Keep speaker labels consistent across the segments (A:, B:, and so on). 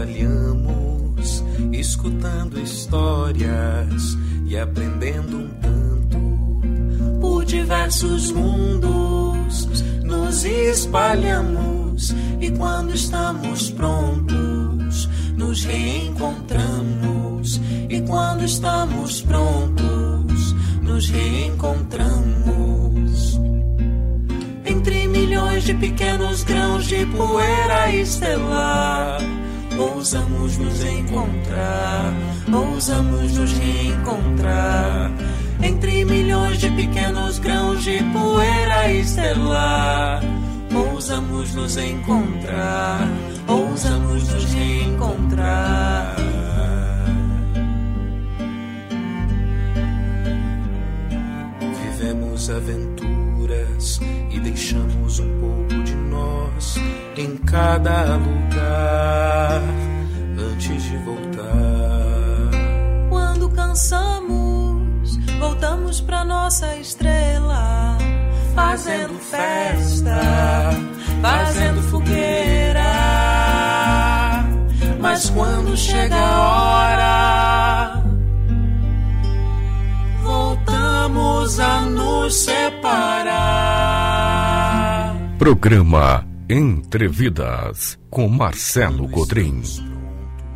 A: Nos espalhamos, escutando histórias e aprendendo um tanto.
B: Por diversos mundos nos espalhamos e quando estamos prontos nos reencontramos e quando estamos prontos nos reencontramos entre milhões de pequenos grãos de poeira estelar ousamos nos encontrar ousamos nos reencontrar. Entre milhões de pequenos grãos de poeira estelar ousamos nos encontrar ousamos nos reencontrar.
A: Vivemos aventuras e deixamos um pouco de nós em cada lugar antes de voltar.
B: Quando cansamos, voltamos pra nossa estrela, fazendo festa, fazendo fogueira. Mas quando chega a hora, voltamos a nos separar.
C: Programa Entrevidas com Marcelo Cotrim.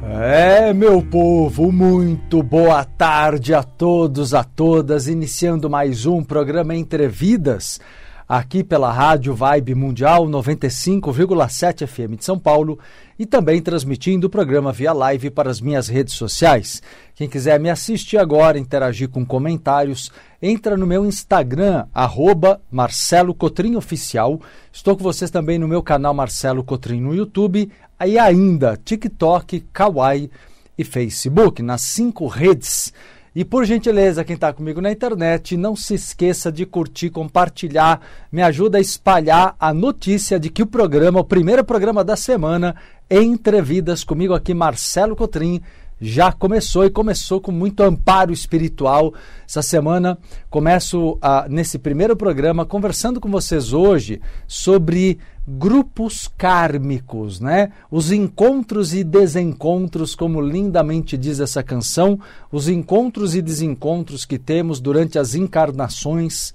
D: É, meu povo, muito boa tarde a todos, a todas, iniciando mais um programa Entre Vidas, aqui pela Rádio Vibe Mundial 95,7 FM de São Paulo e também transmitindo o programa via live para as minhas redes sociais. Quem quiser me assistir agora, interagir com comentários, entra no meu Instagram, arroba Marcelo Cotrim Oficial. Estou com vocês também no meu canal Marcelo Cotrim no YouTube, aí ainda TikTok, Kawaii e Facebook, nas cinco redes. E por gentileza, quem está comigo na internet, não se esqueça de curtir, compartilhar, me ajuda a espalhar a notícia de que o programa, o primeiro programa da semana, Entrevidas comigo aqui, Marcelo Cotrim, já começou e começou com muito amparo espiritual. Essa semana começo ah, nesse primeiro programa conversando com vocês hoje sobre grupos kármicos, né? Os encontros e desencontros, como lindamente diz essa canção, os encontros e desencontros que temos durante as encarnações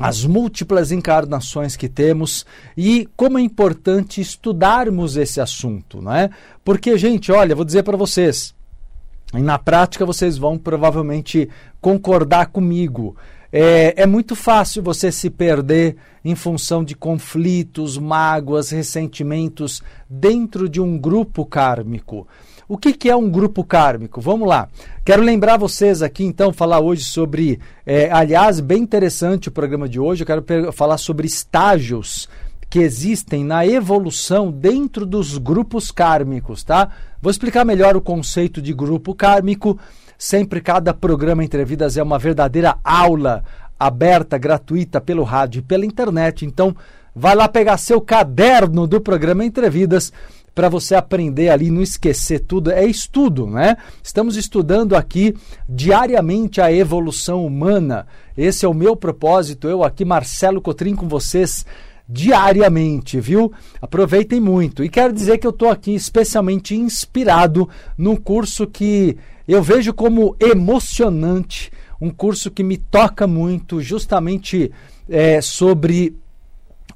D: as múltiplas encarnações que temos e como é importante estudarmos esse assunto, não é? Porque, gente, olha, vou dizer para vocês, na prática vocês vão provavelmente concordar comigo. É, é, muito fácil você se perder em função de conflitos, mágoas, ressentimentos dentro de um grupo kármico. O que, que, é um grupo kármico? Vamos lá. Quero lembrar vocês aqui, então, falar hoje sobre. É, aliás, bem interessante o programa de hoje. Eu quero falar sobre estágios que existem na evolução dentro dos grupos kármicos, tá? Vou explicar melhor o conceito de grupo kármico. Sempre cada programa Entre Vidas é uma verdadeira aula aberta, gratuita pelo rádio e pela internet. Então, vai lá pegar seu caderno do programa Entre Vidas para você aprender ali, não esquecer tudo. É estudo, né? Estamos estudando aqui diariamente a evolução humana. Esse é o meu propósito. Eu aqui, Marcelo Cotrim, com vocês diariamente, viu? Aproveitem muito. E quero dizer que eu estou aqui especialmente inspirado num curso que eu vejo como emocionante, um curso que me toca muito, justamente é, sobre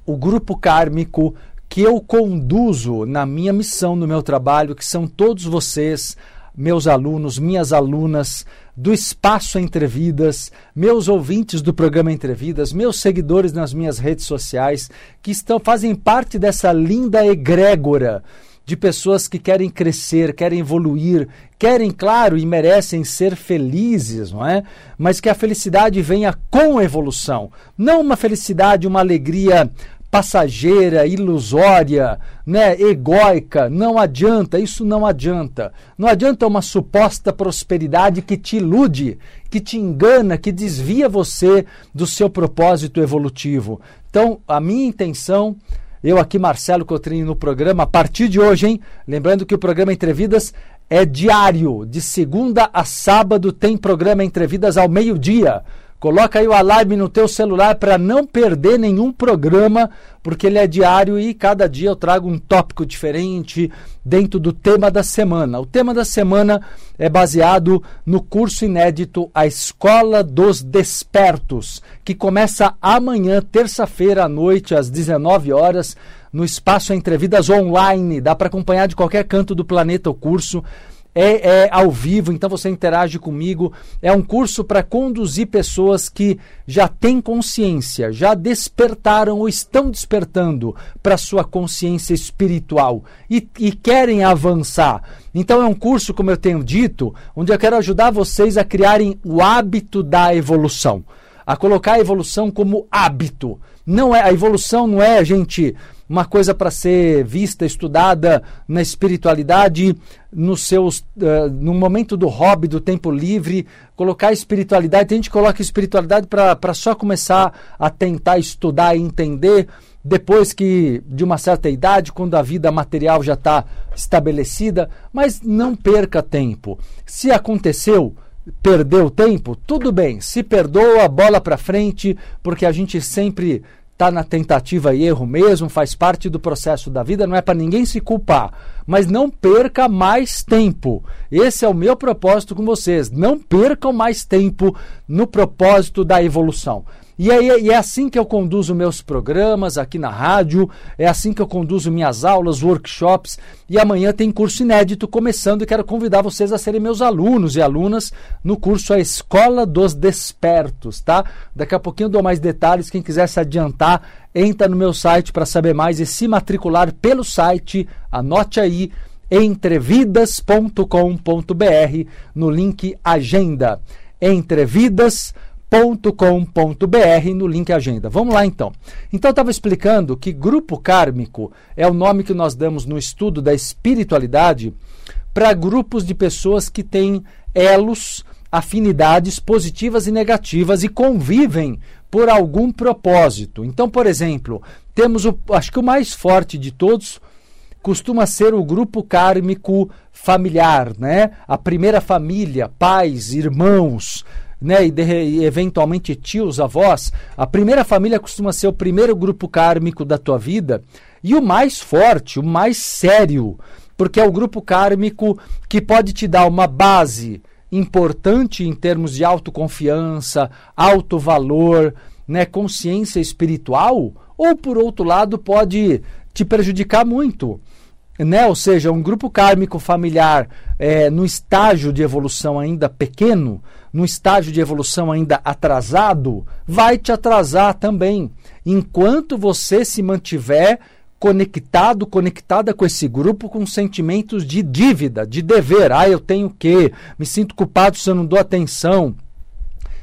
D: o grupo kármico que eu conduzo na minha missão, no meu trabalho, que são todos vocês, meus alunos, minhas alunas do Espaço Entrevidas, meus ouvintes do programa Entrevidas, meus seguidores nas minhas redes sociais, que estão fazem parte dessa linda egrégora de pessoas que querem crescer, querem evoluir, querem, claro, e merecem ser felizes, não é? Mas que a felicidade venha com evolução, não uma felicidade, uma alegria passageira, ilusória, né, egóica, não adianta, isso não adianta. Não adianta uma suposta prosperidade que te ilude, que te engana, que desvia você do seu propósito evolutivo. Então, a minha intenção eu aqui, Marcelo Cotrim, no programa, a partir de hoje, hein? Lembrando que o programa Entrevidas é diário, de segunda a sábado tem programa Entrevidas ao meio-dia. Coloca aí o alarme no teu celular para não perder nenhum programa, porque ele é diário e cada dia eu trago um tópico diferente dentro do tema da semana. O tema da semana é baseado no curso inédito A Escola dos Despertos, que começa amanhã, terça-feira à noite, às 19 horas, no espaço Entrevidas Online. Dá para acompanhar de qualquer canto do planeta o curso é, é ao vivo, então você interage comigo. É um curso para conduzir pessoas que já têm consciência, já despertaram ou estão despertando para sua consciência espiritual e, e querem avançar. Então é um curso, como eu tenho dito, onde eu quero ajudar vocês a criarem o hábito da evolução, a colocar a evolução como hábito. Não é a evolução não é, gente, uma coisa para ser vista, estudada na espiritualidade, nos seus, uh, no momento do hobby, do tempo livre, colocar a espiritualidade. Tem gente que coloca a espiritualidade para só começar a tentar estudar e entender depois que de uma certa idade, quando a vida material já está estabelecida, mas não perca tempo. Se aconteceu, perdeu tempo, tudo bem. Se perdoa, bola para frente, porque a gente sempre está na tentativa e erro mesmo, faz parte do processo da vida, não é para ninguém se culpar. Mas não perca mais tempo. Esse é o meu propósito com vocês. Não percam mais tempo no propósito da evolução. E é, e é assim que eu conduzo meus programas aqui na rádio, é assim que eu conduzo minhas aulas, workshops. E amanhã tem curso inédito começando e quero convidar vocês a serem meus alunos e alunas no curso A Escola dos Despertos, tá? Daqui a pouquinho eu dou mais detalhes. Quem quiser se adiantar, entra no meu site para saber mais e se matricular pelo site. Anote aí entrevidas.com.br no link Agenda. Entrevidas.com.br com.br no link agenda. Vamos lá então. Então estava explicando que grupo kármico é o nome que nós damos no estudo da espiritualidade para grupos de pessoas que têm elos, afinidades positivas e negativas e convivem por algum propósito. Então, por exemplo, temos o acho que o mais forte de todos costuma ser o grupo kármico familiar, né? A primeira família, pais, irmãos, né, e, de, e, eventualmente tios, avós, a primeira família costuma ser o primeiro grupo kármico da tua vida e o mais forte, o mais sério, porque é o grupo kármico que pode te dar uma base importante em termos de autoconfiança, alto valor, né, consciência espiritual, ou por outro lado pode te prejudicar muito né? ou seja, um grupo kármico familiar é, no estágio de evolução ainda pequeno, no estágio de evolução ainda atrasado, vai te atrasar também. Enquanto você se mantiver conectado, conectada com esse grupo com sentimentos de dívida, de dever. Ah, eu tenho que, me sinto culpado se eu não dou atenção.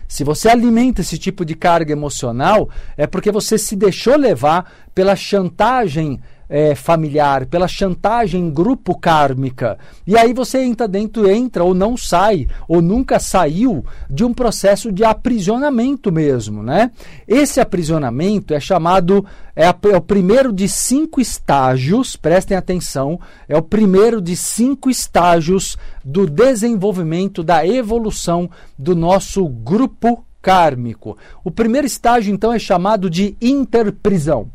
D: Se você alimenta esse tipo de carga emocional, é porque você se deixou levar pela chantagem é, familiar, pela chantagem grupo kármica. E aí você entra dentro, entra ou não sai, ou nunca saiu de um processo de aprisionamento mesmo, né? Esse aprisionamento é chamado, é, a, é o primeiro de cinco estágios, prestem atenção, é o primeiro de cinco estágios do desenvolvimento, da evolução do nosso grupo kármico. O primeiro estágio, então, é chamado de interprisão.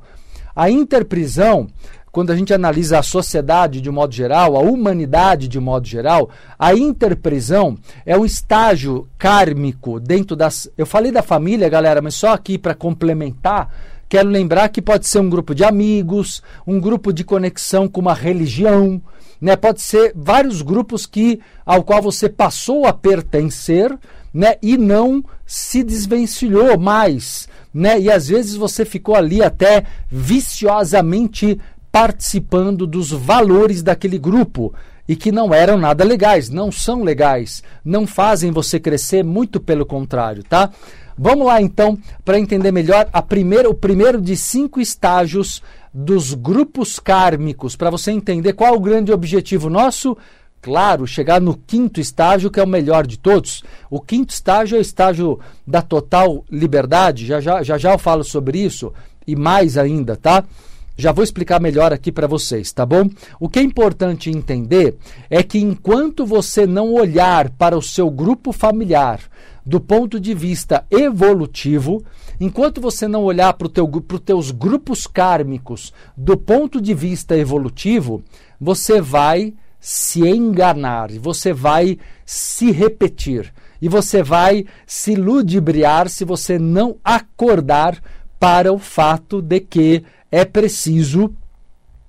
D: A interprisão, quando a gente analisa a sociedade de modo geral, a humanidade de modo geral, a interprisão é um estágio kármico dentro das. Eu falei da família, galera, mas só aqui para complementar. Quero lembrar que pode ser um grupo de amigos, um grupo de conexão com uma religião, né? Pode ser vários grupos que ao qual você passou a pertencer, né? E não se desvencilhou mais né? E às vezes você ficou ali até viciosamente participando dos valores daquele grupo e que não eram nada legais, não são legais, não fazem você crescer, muito pelo contrário, tá? Vamos lá então para entender melhor a primeira, o primeiro de cinco estágios dos grupos kármicos, para você entender qual o grande objetivo nosso. Claro, chegar no quinto estágio, que é o melhor de todos. O quinto estágio é o estágio da total liberdade, já já, já, já eu falo sobre isso, e mais ainda, tá? Já vou explicar melhor aqui para vocês, tá bom? O que é importante entender é que enquanto você não olhar para o seu grupo familiar do ponto de vista evolutivo, enquanto você não olhar para teu, os teus grupos kármicos do ponto de vista evolutivo, você vai se enganar, você vai se repetir e você vai se ludibriar se você não acordar para o fato de que é preciso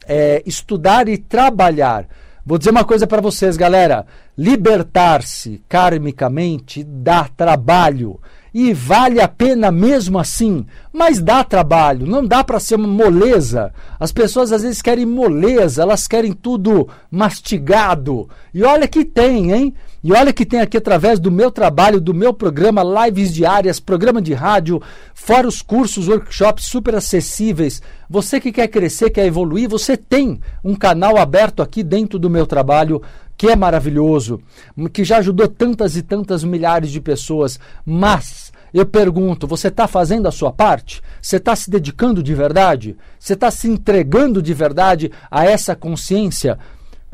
D: é, estudar e trabalhar. Vou dizer uma coisa para vocês, galera: libertar-se karmicamente dá trabalho e vale a pena mesmo assim, mas dá trabalho, não dá para ser uma moleza. As pessoas às vezes querem moleza, elas querem tudo mastigado. E olha que tem, hein? E olha que tem aqui através do meu trabalho, do meu programa, lives diárias, programa de rádio, fora os cursos, workshops super acessíveis. Você que quer crescer, quer evoluir, você tem um canal aberto aqui dentro do meu trabalho que é maravilhoso, que já ajudou tantas e tantas milhares de pessoas, mas eu pergunto: você está fazendo a sua parte? Você está se dedicando de verdade? Você está se entregando de verdade a essa consciência?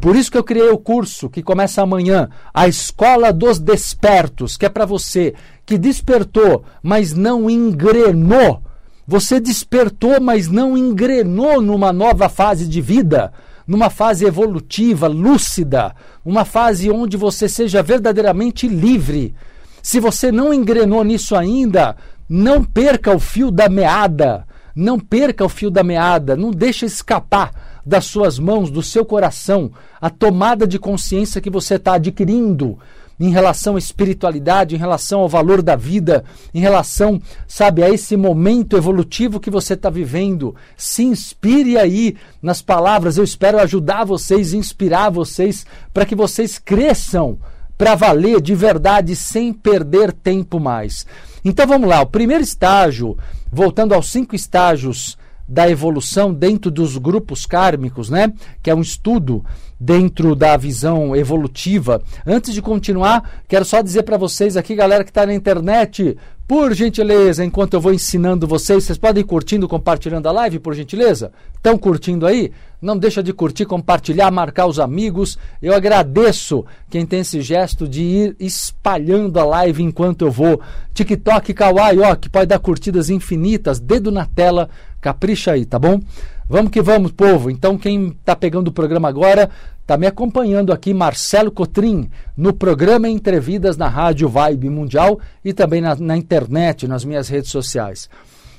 D: Por isso que eu criei o curso que começa amanhã, a Escola dos Despertos, que é para você que despertou, mas não engrenou. Você despertou, mas não engrenou numa nova fase de vida numa fase evolutiva, lúcida, uma fase onde você seja verdadeiramente livre. Se você não engrenou nisso ainda, não perca o fio da meada. Não perca o fio da meada, não deixe escapar das suas mãos, do seu coração, a tomada de consciência que você está adquirindo em relação à espiritualidade, em relação ao valor da vida, em relação, sabe, a esse momento evolutivo que você está vivendo. Se inspire aí nas palavras. Eu espero ajudar vocês, inspirar vocês para que vocês cresçam para valer de verdade sem perder tempo mais. Então vamos lá, o primeiro estágio, voltando aos cinco estágios da evolução dentro dos grupos kármicos, né? Que é um estudo dentro da visão evolutiva. Antes de continuar, quero só dizer para vocês aqui, galera que está na internet, por gentileza, enquanto eu vou ensinando vocês, vocês podem ir curtindo, compartilhando a live, por gentileza? Estão curtindo aí? Não deixa de curtir, compartilhar, marcar os amigos. Eu agradeço quem tem esse gesto de ir espalhando a live enquanto eu vou. TikTok, Kawaii, ó, que pode dar curtidas infinitas, dedo na tela, capricha aí, tá bom? Vamos que vamos, povo. Então, quem está pegando o programa agora, está me acompanhando aqui, Marcelo Cotrim, no programa Entrevidas na Rádio Vibe Mundial e também na, na internet, nas minhas redes sociais.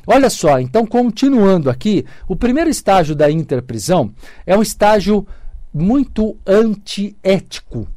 D: Olha só, então, continuando aqui, o primeiro estágio da interprisão é um estágio muito antiético.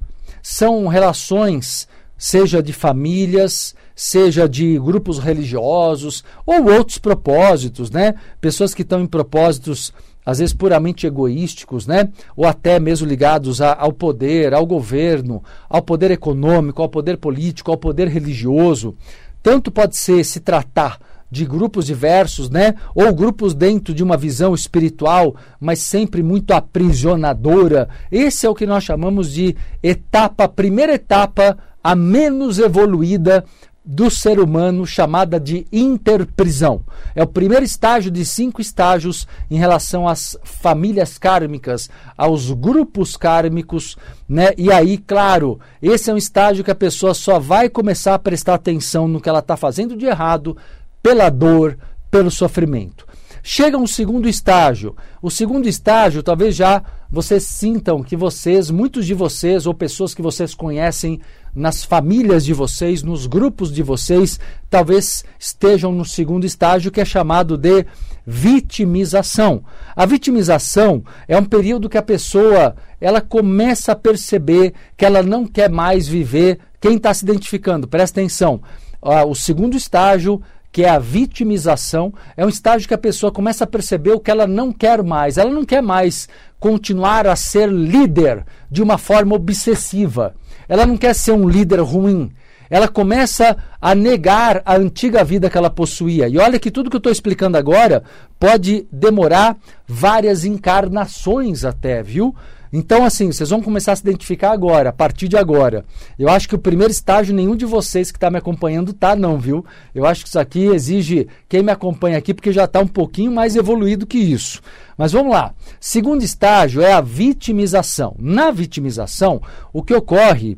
D: São relações, seja de famílias, seja de grupos religiosos ou outros propósitos, né? Pessoas que estão em propósitos às vezes puramente egoísticos, né? Ou até mesmo ligados a, ao poder, ao governo, ao poder econômico, ao poder político, ao poder religioso. Tanto pode ser se tratar de grupos diversos, né? Ou grupos dentro de uma visão espiritual, mas sempre muito aprisionadora. Esse é o que nós chamamos de etapa, primeira etapa a menos evoluída do ser humano chamada de interprisão. É o primeiro estágio de cinco estágios em relação às famílias kármicas, aos grupos kármicos, né? E aí, claro, esse é um estágio que a pessoa só vai começar a prestar atenção no que ela está fazendo de errado pela dor, pelo sofrimento. Chega um segundo estágio. O segundo estágio, talvez já vocês sintam que vocês, muitos de vocês ou pessoas que vocês conhecem nas famílias de vocês, nos grupos de vocês, talvez estejam no segundo estágio que é chamado de vitimização. A vitimização é um período que a pessoa ela começa a perceber que ela não quer mais viver. Quem está se identificando, presta atenção. Ah, o segundo estágio que é a vitimização, é um estágio que a pessoa começa a perceber o que ela não quer mais. Ela não quer mais continuar a ser líder de uma forma obsessiva. Ela não quer ser um líder ruim. Ela começa a negar a antiga vida que ela possuía. E olha que tudo que eu estou explicando agora pode demorar várias encarnações até, viu? Então, assim, vocês vão começar a se identificar agora, a partir de agora. Eu acho que o primeiro estágio, nenhum de vocês que está me acompanhando tá, não, viu? Eu acho que isso aqui exige quem me acompanha aqui, porque já está um pouquinho mais evoluído que isso. Mas vamos lá. Segundo estágio é a vitimização. Na vitimização, o que ocorre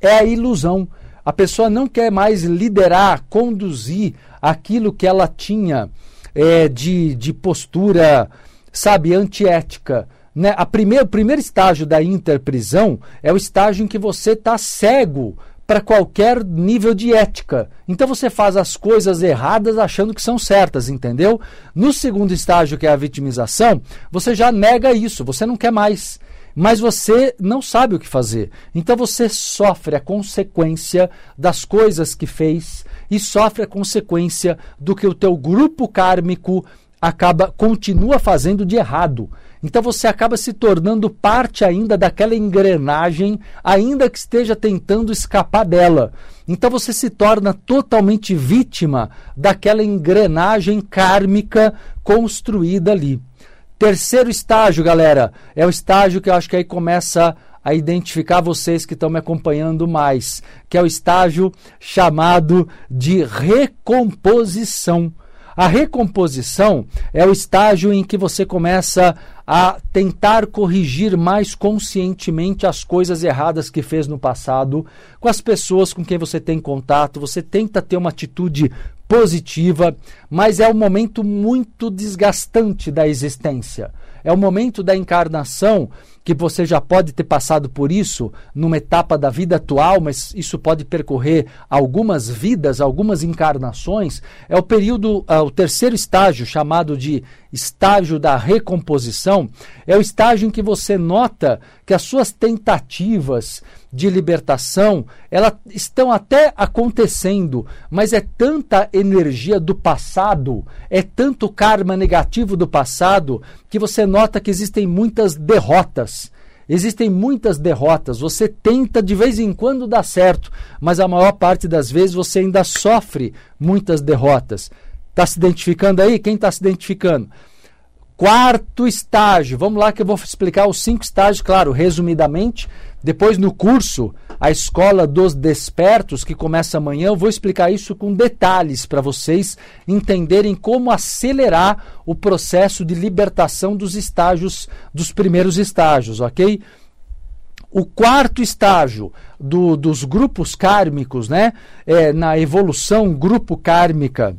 D: é a ilusão. A pessoa não quer mais liderar, conduzir aquilo que ela tinha é, de, de postura, sabe, antiética né? A primeir, o primeiro estágio da interprisão é o estágio em que você está cego para qualquer nível de ética. Então você faz as coisas erradas achando que são certas, entendeu? No segundo estágio, que é a vitimização, você já nega isso, você não quer mais. Mas você não sabe o que fazer. Então você sofre a consequência das coisas que fez e sofre a consequência do que o teu grupo kármico acaba continua fazendo de errado. Então você acaba se tornando parte ainda daquela engrenagem, ainda que esteja tentando escapar dela. Então você se torna totalmente vítima daquela engrenagem kármica construída ali. Terceiro estágio, galera, é o estágio que eu acho que aí começa a identificar vocês que estão me acompanhando mais, que é o estágio chamado de recomposição. A recomposição é o estágio em que você começa a tentar corrigir mais conscientemente as coisas erradas que fez no passado, com as pessoas com quem você tem contato, você tenta ter uma atitude positiva, mas é um momento muito desgastante da existência. É o momento da encarnação que você já pode ter passado por isso numa etapa da vida atual, mas isso pode percorrer algumas vidas, algumas encarnações. É o período, uh, o terceiro estágio, chamado de estágio da recomposição, é o estágio em que você nota que as suas tentativas de libertação, elas estão até acontecendo, mas é tanta energia do passado, é tanto karma negativo do passado, que você nota que existem muitas derrotas. Existem muitas derrotas. Você tenta de vez em quando dar certo, mas a maior parte das vezes você ainda sofre muitas derrotas. Está se identificando aí? Quem está se identificando? Quarto estágio. Vamos lá que eu vou explicar os cinco estágios, claro, resumidamente. Depois, no curso, a Escola dos Despertos, que começa amanhã, eu vou explicar isso com detalhes para vocês entenderem como acelerar o processo de libertação dos estágios, dos primeiros estágios, ok? O quarto estágio do, dos grupos kármicos, né, é, na evolução grupo kármica,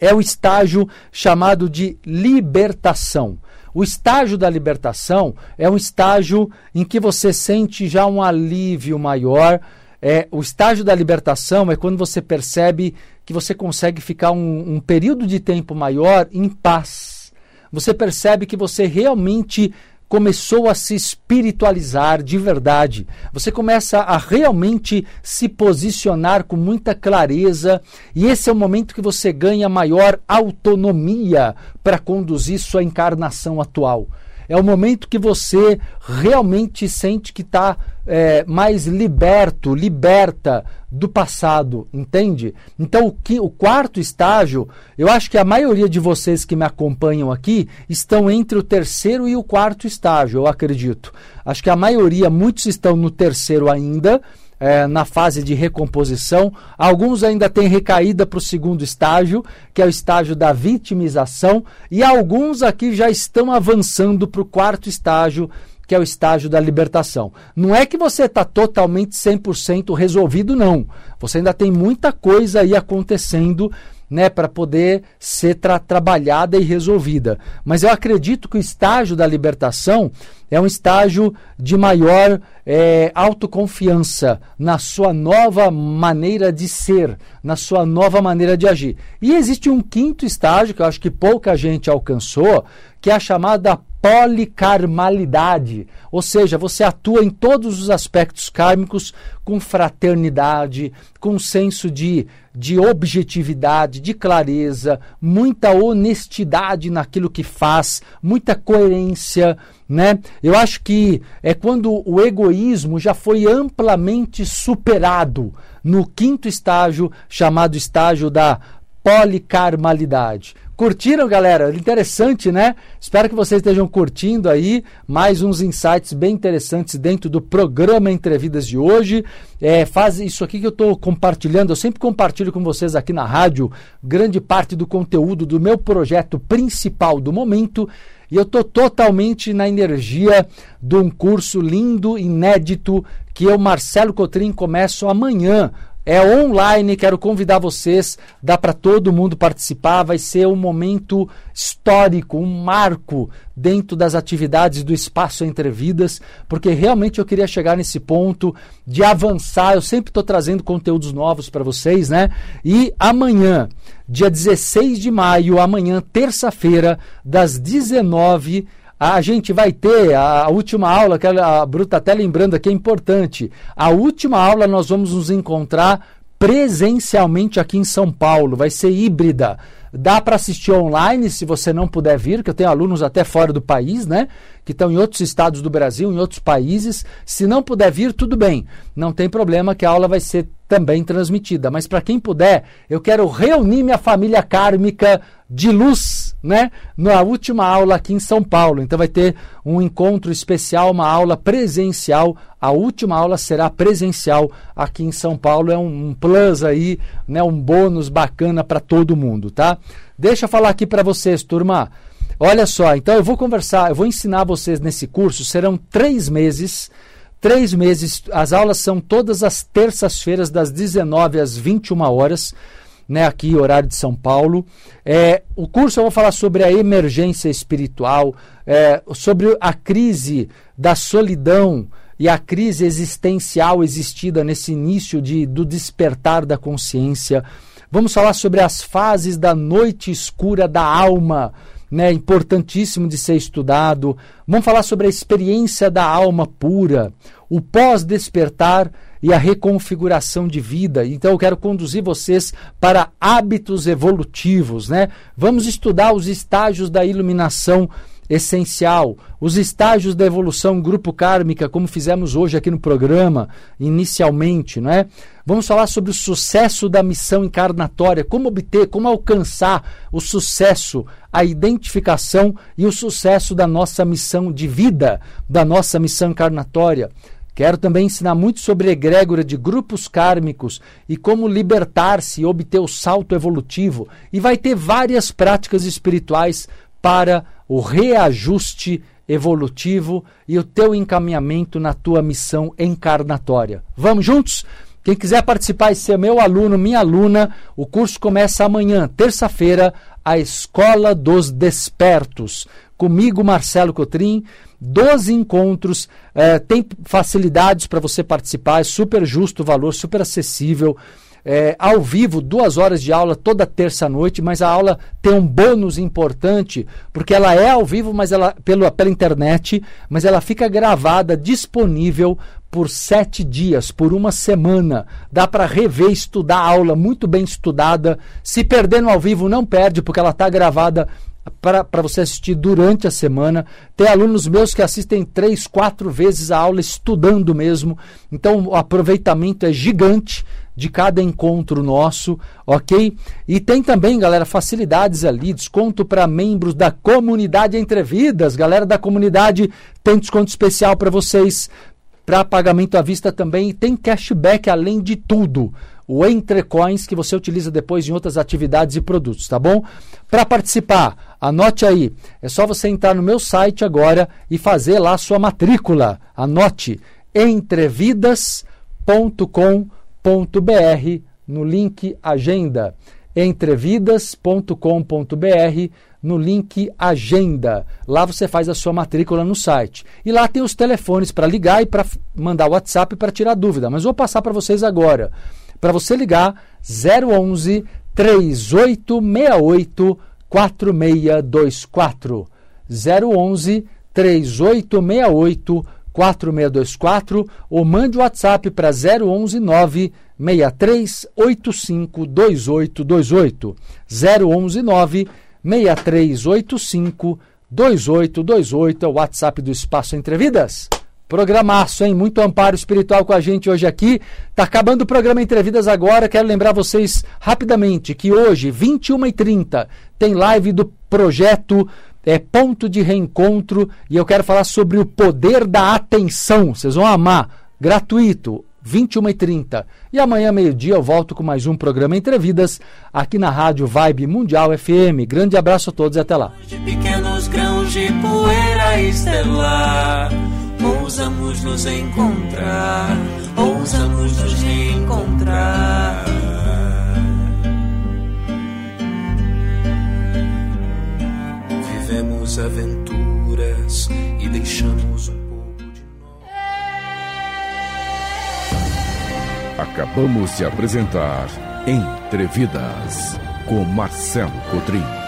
D: é o estágio chamado de libertação. O estágio da libertação é um estágio em que você sente já um alívio maior. É, o estágio da libertação é quando você percebe que você consegue ficar um, um período de tempo maior em paz. Você percebe que você realmente começou a se espiritualizar de verdade. Você começa a realmente se posicionar com muita clareza, e esse é o momento que você ganha maior autonomia para conduzir sua encarnação atual. É o momento que você realmente sente que está é, mais liberto, liberta do passado, entende? Então, o, que, o quarto estágio, eu acho que a maioria de vocês que me acompanham aqui estão entre o terceiro e o quarto estágio, eu acredito. Acho que a maioria, muitos estão no terceiro ainda, é, na fase de recomposição. Alguns ainda têm recaída para o segundo estágio, que é o estágio da vitimização, e alguns aqui já estão avançando para o quarto estágio, que é o estágio da libertação. Não é que você está totalmente 100% resolvido, não. Você ainda tem muita coisa aí acontecendo né, para poder ser tra trabalhada e resolvida. Mas eu acredito que o estágio da libertação é um estágio de maior é, autoconfiança na sua nova maneira de ser, na sua nova maneira de agir. E existe um quinto estágio que eu acho que pouca gente alcançou, que é a chamada policarmalidade, ou seja, você atua em todos os aspectos kármicos com fraternidade, com senso de, de objetividade, de clareza, muita honestidade naquilo que faz, muita coerência, né? Eu acho que é quando o egoísmo já foi amplamente superado no quinto estágio, chamado estágio da policarmalidade. Curtiram, galera? Interessante, né? Espero que vocês estejam curtindo aí mais uns insights bem interessantes dentro do programa Entrevidas de hoje. É, faz isso aqui que eu estou compartilhando. Eu sempre compartilho com vocês aqui na rádio grande parte do conteúdo do meu projeto principal do momento. E eu estou totalmente na energia de um curso lindo, inédito, que eu, Marcelo Cotrim, começo amanhã é online, quero convidar vocês, dá para todo mundo participar, vai ser um momento histórico, um marco dentro das atividades do Espaço Entre Vidas, porque realmente eu queria chegar nesse ponto de avançar. Eu sempre estou trazendo conteúdos novos para vocês, né? E amanhã, dia 16 de maio, amanhã, terça-feira, das 19 a gente vai ter a última aula, que a Bruta até lembrando aqui é importante. A última aula nós vamos nos encontrar presencialmente aqui em São Paulo, vai ser híbrida. Dá para assistir online se você não puder vir, que eu tenho alunos até fora do país, né? Que estão em outros estados do Brasil, em outros países. Se não puder vir, tudo bem. Não tem problema que a aula vai ser também transmitida. Mas para quem puder, eu quero reunir minha família kármica de luz, né? Na última aula aqui em São Paulo. Então vai ter um encontro especial, uma aula presencial. A última aula será presencial aqui em São Paulo. É um, plus aí, né? Um bônus bacana para todo mundo, tá? Deixa eu falar aqui para vocês, turma. Olha só, então eu vou conversar, eu vou ensinar vocês nesse curso. Serão três meses três meses. As aulas são todas as terças-feiras, das 19 às 21 horas, né, aqui, horário de São Paulo. É, o curso eu vou falar sobre a emergência espiritual, é, sobre a crise da solidão e a crise existencial existida nesse início de, do despertar da consciência. Vamos falar sobre as fases da noite escura da alma né, importantíssimo de ser estudado. Vamos falar sobre a experiência da alma pura, o pós-despertar e a reconfiguração de vida. Então eu quero conduzir vocês para hábitos evolutivos, né? Vamos estudar os estágios da iluminação essencial, os estágios da evolução grupo kármica, como fizemos hoje aqui no programa, inicialmente, não é? Vamos falar sobre o sucesso da missão encarnatória, como obter, como alcançar o sucesso, a identificação e o sucesso da nossa missão de vida, da nossa missão encarnatória. Quero também ensinar muito sobre egrégora de grupos kármicos e como libertar-se e obter o salto evolutivo. E vai ter várias práticas espirituais para o reajuste evolutivo e o teu encaminhamento na tua missão encarnatória. Vamos juntos? Quem quiser participar e ser meu aluno, minha aluna, o curso começa amanhã, terça-feira, a Escola dos Despertos. Comigo, Marcelo Cotrim, 12 encontros, eh, tem facilidades para você participar, é super justo o valor, super acessível é, ao vivo, duas horas de aula toda terça-noite, mas a aula tem um bônus importante, porque ela é ao vivo, mas ela pelo, pela internet, mas ela fica gravada, disponível por sete dias, por uma semana. Dá para rever, estudar a aula muito bem estudada. Se perder no ao vivo, não perde, porque ela está gravada para você assistir durante a semana. Tem alunos meus que assistem três, quatro vezes a aula estudando mesmo. Então o aproveitamento é gigante de cada encontro nosso, ok? E tem também, galera, facilidades ali, desconto para membros da comunidade Entrevidas. Galera da comunidade tem desconto especial para vocês, para pagamento à vista também. E tem cashback além de tudo. O Entrecoins que você utiliza depois em outras atividades e produtos, tá bom? Para participar, anote aí. É só você entrar no meu site agora e fazer lá a sua matrícula. Anote entrevidas.com.br no link Agenda. entrevidas.com.br no link Agenda. Lá você faz a sua matrícula no site. E lá tem os telefones para ligar e para mandar WhatsApp para tirar dúvida. Mas vou passar para vocês agora. Para você ligar 011 3868 4624. 011 3868 4624 ou mande o WhatsApp para 011 9 6385 2828. 011 9 6385 2828 é o WhatsApp do Espaço Entrevidas. Programaço, hein? Muito amparo espiritual com a gente hoje aqui. Tá acabando o programa Entrevidas agora. Quero lembrar vocês rapidamente que hoje, 21h30, tem live do projeto é ponto de reencontro e eu quero falar sobre o poder da atenção. Vocês vão amar. Gratuito, 21h30. E amanhã, meio-dia, eu volto com mais um programa Entrevidas aqui na Rádio Vibe Mundial FM. Grande abraço a todos e até lá.
B: Ousamos nos encontrar, ousamos nos reencontrar.
A: Vivemos aventuras e deixamos um pouco de nós.
C: Acabamos de apresentar Entrevidas com Marcelo Cotrim.